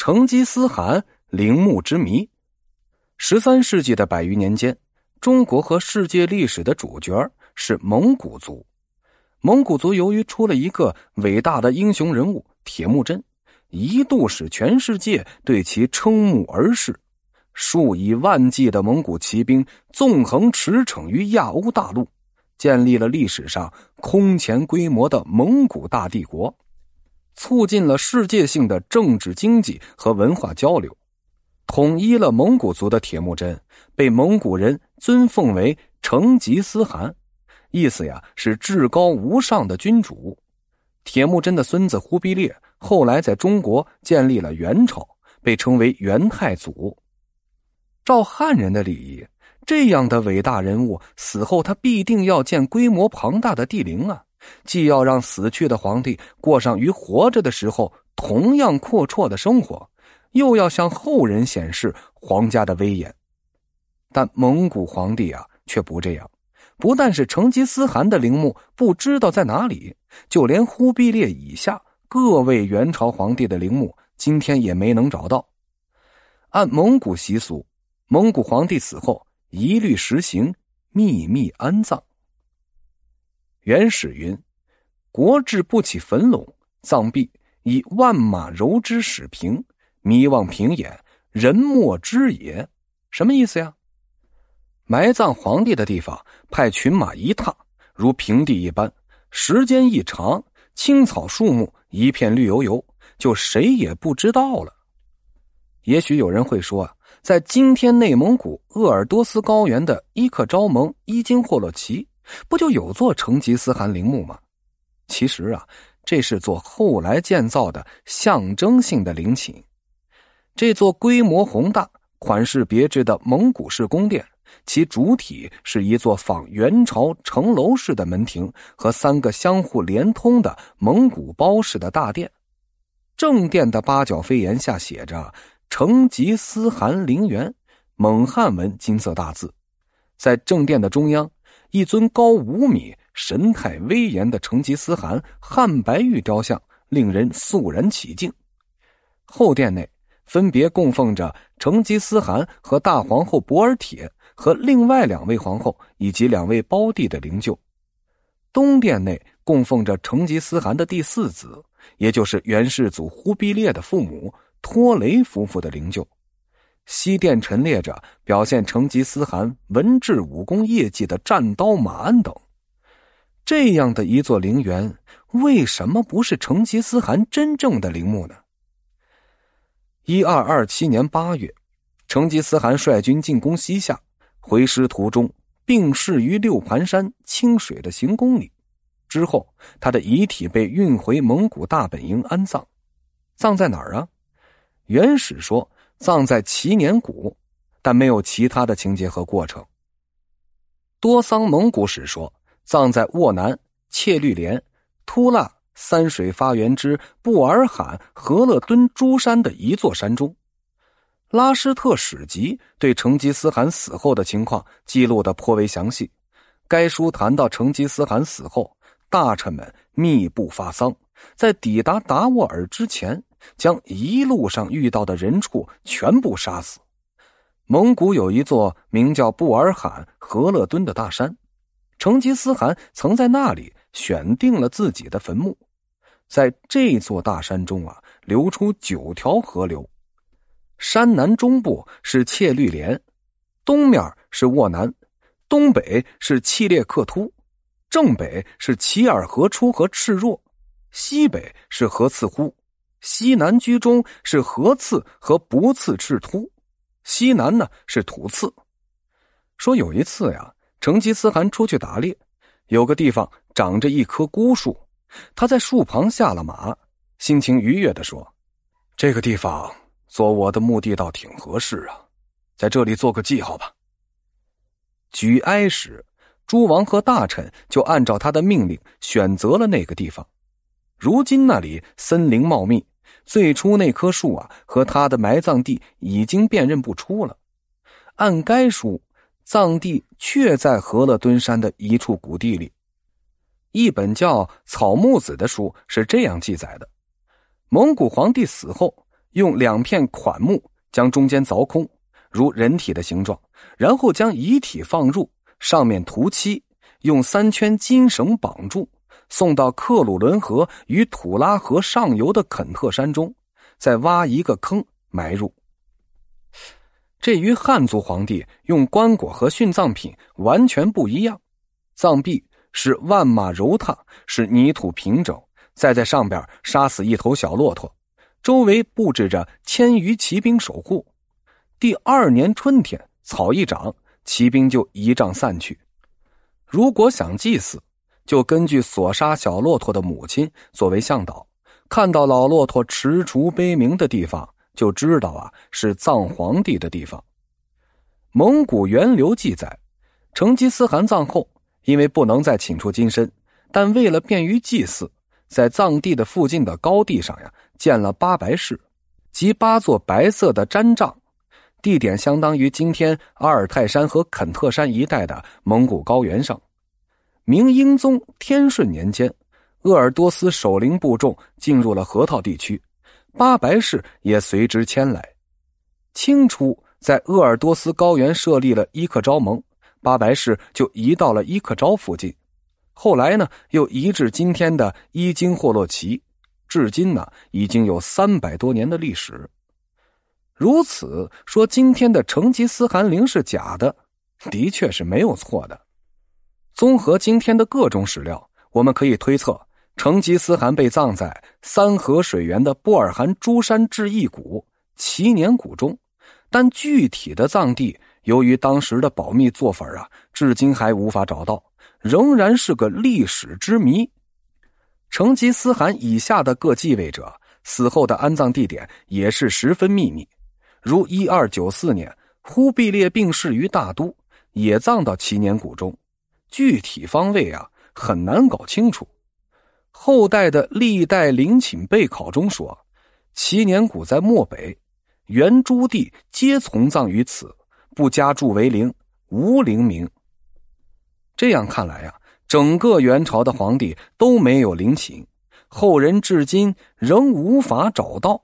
成吉思汗陵墓之谜。十三世纪的百余年间，中国和世界历史的主角是蒙古族。蒙古族由于出了一个伟大的英雄人物铁木真，一度使全世界对其瞠目而视。数以万计的蒙古骑兵纵横驰骋于亚欧大陆，建立了历史上空前规模的蒙古大帝国，促进了世界性的政治、经济和文化交流。统一了蒙古族的铁木真，被蒙古人尊奉为成吉思汗，意思呀是至高无上的君主。铁木真的孙子忽必烈后来在中国建立了元朝，被称为元太祖。照汉人的礼仪，这样的伟大人物死后，他必定要建规模庞大的帝陵啊！既要让死去的皇帝过上与活着的时候同样阔绰的生活，又要向后人显示皇家的威严。但蒙古皇帝啊，却不这样。不但是成吉思汗的陵墓不知道在哪里，就连忽必烈以下各位元朝皇帝的陵墓，今天也没能找到。按蒙古习俗。蒙古皇帝死后，一律实行秘密安葬。元史云：“国志不起坟垄，葬毕以万马柔之始平，迷望平野，人莫知也。”什么意思呀？埋葬皇帝的地方，派群马一踏，如平地一般；时间一长，青草树木一片绿油油，就谁也不知道了。也许有人会说啊。在今天内蒙古鄂尔多斯高原的伊克昭盟伊金霍洛旗，不就有座成吉思汗陵墓吗？其实啊，这是座后来建造的象征性的陵寝。这座规模宏大、款式别致的蒙古式宫殿，其主体是一座仿元朝城楼式的门庭和三个相互连通的蒙古包式的大殿。正殿的八角飞檐下写着。成吉思汗陵园，蒙汉文金色大字，在正殿的中央，一尊高五米、神态威严的成吉思汗汉白玉雕像，令人肃然起敬。后殿内分别供奉着成吉思汗和大皇后博尔铁和另外两位皇后以及两位胞弟的灵柩。东殿内供奉着成吉思汗的第四子，也就是元世祖忽必烈的父母。托雷夫妇的灵柩，西殿陈列着表现成吉思汗文治武功业绩的战刀马鞍等。这样的一座陵园，为什么不是成吉思汗真正的陵墓呢？一二二七年八月，成吉思汗率军进攻西夏，回师途中病逝于六盘山清水的行宫里。之后，他的遗体被运回蒙古大本营安葬。葬在哪儿啊？原始说葬在祈年谷，但没有其他的情节和过程。多桑蒙古史说葬在沃南切律连突腊三水发源之布尔罕和勒敦诸山的一座山中。拉施特史籍对成吉思汗死后的情况记录的颇为详细。该书谈到成吉思汗死后，大臣们密布发丧，在抵达达斡尔之前。将一路上遇到的人畜全部杀死。蒙古有一座名叫布尔罕和勒敦的大山，成吉思汗曾在那里选定了自己的坟墓。在这座大山中啊，流出九条河流。山南中部是切律连，东面是沃南，东北是契列克突，正北是齐尔河出和赤若，西北是河次呼。西南居中是河次和不次赤突，西南呢是土次。说有一次呀，成吉思汗出去打猎，有个地方长着一棵孤树，他在树旁下了马，心情愉悦的说：“这个地方做我的墓地倒挺合适啊，在这里做个记号吧。”举哀时，诸王和大臣就按照他的命令选择了那个地方。如今那里森林茂密。最初那棵树啊，和他的埋葬地已经辨认不出了。按该书，葬地确在和勒敦山的一处谷地里。一本叫《草木子》的书是这样记载的：蒙古皇帝死后，用两片款木将中间凿空，如人体的形状，然后将遗体放入，上面涂漆，用三圈金绳绑住，送到克鲁伦河与土拉河上游的肯特山中，再挖一个坑埋入。这与汉族皇帝用棺椁和殉葬品完全不一样，葬壁是万马柔踏，是泥土平整，再在上边杀死一头小骆驼，周围布置着千余骑兵守护。第二年春天，草一长，骑兵就仪仗散去。如果想祭祀，就根据所杀小骆驼的母亲作为向导，看到老骆驼踟蹰悲鸣的地方。就知道啊，是葬皇帝的地方。蒙古源流记载，成吉思汗葬后，因为不能再请出金身，但为了便于祭祀，在葬地的附近的高地上呀，建了八白室，即八座白色的毡帐，地点相当于今天阿尔泰山和肯特山一带的蒙古高原上。明英宗天顺年间，鄂尔多斯守陵部众进入了河套地区。八白氏也随之迁来。清初在鄂尔多斯高原设立了伊克昭盟，八白氏就移到了伊克昭附近。后来呢，又移至今天的伊京霍洛旗，至今呢已经有三百多年的历史。如此说，今天的成吉思汗陵是假的，的确是没有错的。综合今天的各种史料，我们可以推测。成吉思汗被葬在三河水源的布尔汗珠山智义谷祈年谷中，但具体的葬地由于当时的保密做法啊，至今还无法找到，仍然是个历史之谜。成吉思汗以下的各继位者死后的安葬地点也是十分秘密，如一二九四年忽必烈病逝于大都，也葬到祈年谷中，具体方位啊很难搞清楚。后代的历代陵寝备考中说，祈年谷在漠北，元诸帝皆从葬于此，不加筑为陵，无陵名。这样看来呀，整个元朝的皇帝都没有陵寝，后人至今仍无法找到。